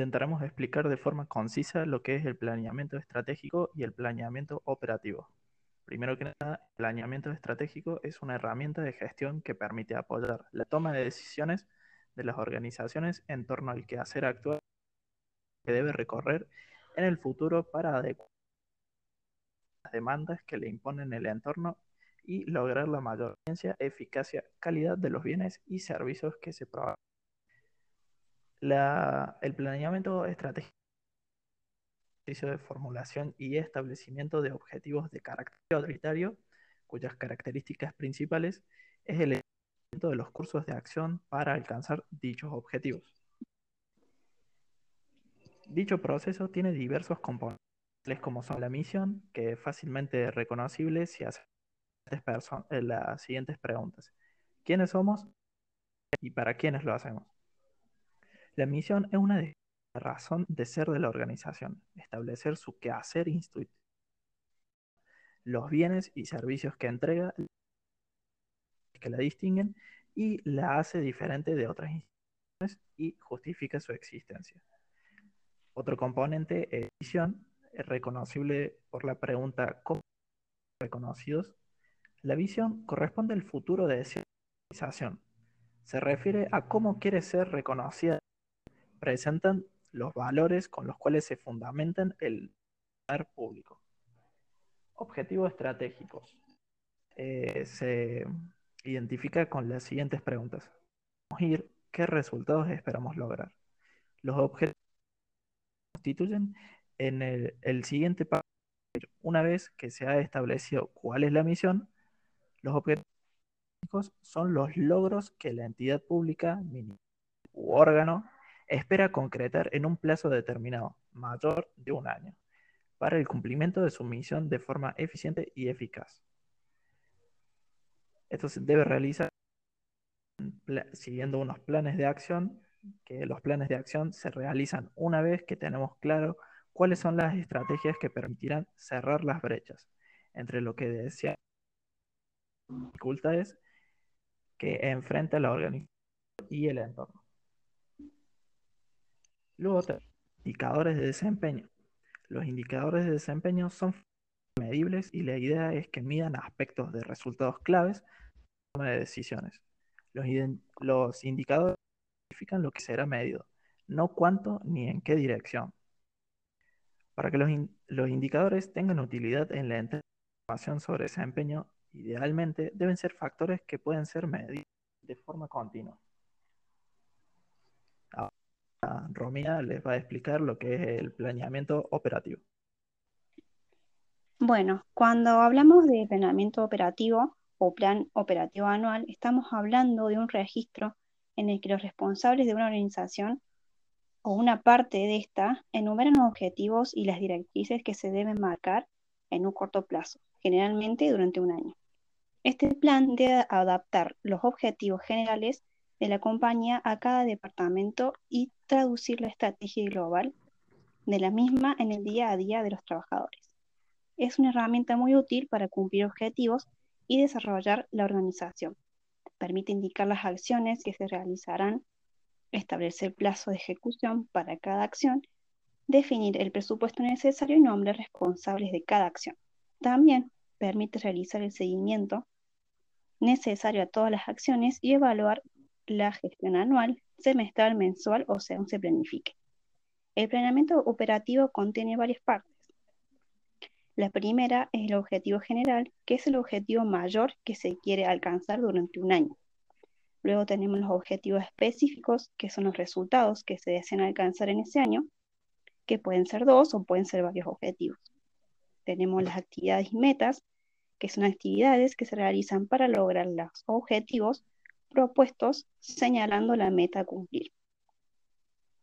intentaremos explicar de forma concisa lo que es el planeamiento estratégico y el planeamiento operativo. Primero que nada, el planeamiento estratégico es una herramienta de gestión que permite apoyar la toma de decisiones de las organizaciones en torno al quehacer actual que debe recorrer en el futuro para adecuar las demandas que le imponen el entorno y lograr la mayor eficacia, calidad de los bienes y servicios que se proveen. El planeamiento estratégico de formulación y establecimiento de objetivos de carácter prioritario, cuyas características principales es el de los cursos de acción para alcanzar dichos objetivos. Dicho proceso tiene diversos componentes, como son la misión, que es fácilmente reconocible si hace eh, las siguientes preguntas. ¿Quiénes somos y para quiénes lo hacemos? La misión es una de razón de ser de la organización, establecer su quehacer institucional, los bienes y servicios que entrega, que la distinguen y la hace diferente de otras instituciones y justifica su existencia. Otro componente es visión, es reconocible por la pregunta ¿cómo reconocidos? La visión corresponde al futuro de esa organización. Se refiere a cómo quiere ser reconocida. Presentan los valores con los cuales se fundamentan el poder público. Objetivos estratégicos. Eh, se identifica con las siguientes preguntas. ¿Qué resultados esperamos lograr? Los objetivos constituyen en el, el siguiente paso. Una vez que se ha establecido cuál es la misión, los objetivos son los logros que la entidad pública u órgano espera concretar en un plazo determinado, mayor de un año, para el cumplimiento de su misión de forma eficiente y eficaz. Esto se debe realizar siguiendo unos planes de acción, que los planes de acción se realizan una vez que tenemos claro cuáles son las estrategias que permitirán cerrar las brechas entre lo que desea dificultades que enfrenta la organización y el entorno. Luego, indicadores de desempeño. Los indicadores de desempeño son medibles y la idea es que midan aspectos de resultados claves de decisiones. Los, los indicadores significan lo que será medido, no cuánto ni en qué dirección. Para que los, los indicadores tengan utilidad en la información sobre desempeño, idealmente deben ser factores que pueden ser medidos de forma continua. Romina les va a explicar lo que es el planeamiento operativo. Bueno, cuando hablamos de planeamiento operativo o plan operativo anual, estamos hablando de un registro en el que los responsables de una organización o una parte de esta enumeran los objetivos y las directrices que se deben marcar en un corto plazo, generalmente durante un año. Este plan debe adaptar los objetivos generales de la compañía a cada departamento y traducir la estrategia global de la misma en el día a día de los trabajadores. Es una herramienta muy útil para cumplir objetivos y desarrollar la organización. Permite indicar las acciones que se realizarán, establecer plazo de ejecución para cada acción, definir el presupuesto necesario y nombrar responsables de cada acción. También permite realizar el seguimiento necesario a todas las acciones y evaluar la gestión anual, semestral, mensual o según se planifique. El planeamiento operativo contiene varias partes. La primera es el objetivo general, que es el objetivo mayor que se quiere alcanzar durante un año. Luego tenemos los objetivos específicos, que son los resultados que se desean alcanzar en ese año, que pueden ser dos o pueden ser varios objetivos. Tenemos las actividades y metas, que son actividades que se realizan para lograr los objetivos propuestos señalando la meta a cumplir.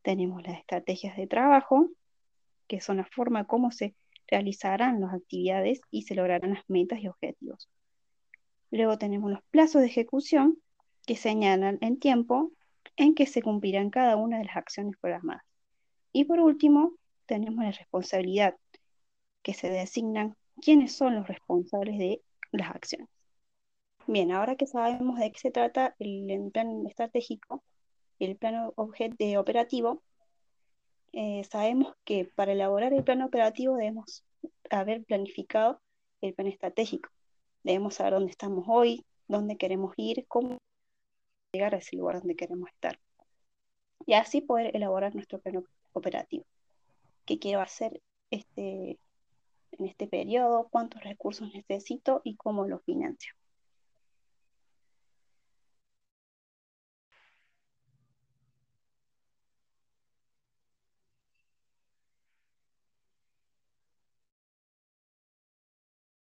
Tenemos las estrategias de trabajo, que son la forma como se realizarán las actividades y se lograrán las metas y objetivos. Luego tenemos los plazos de ejecución, que señalan el tiempo en que se cumplirán cada una de las acciones programadas. Y por último, tenemos la responsabilidad, que se designan quiénes son los responsables de las acciones. Bien, ahora que sabemos de qué se trata el, plan estratégico el plan operativo, eh, sabemos que para elaborar el plan operativo debemos haber planificado el plan estratégico. Debemos saber dónde estamos hoy, dónde queremos ir, cómo llegar a ese lugar donde queremos estar. Y así poder elaborar nuestro plan operativo. ¿Qué quiero hacer este, en este periodo? ¿Cuántos recursos necesito y cómo lo financio?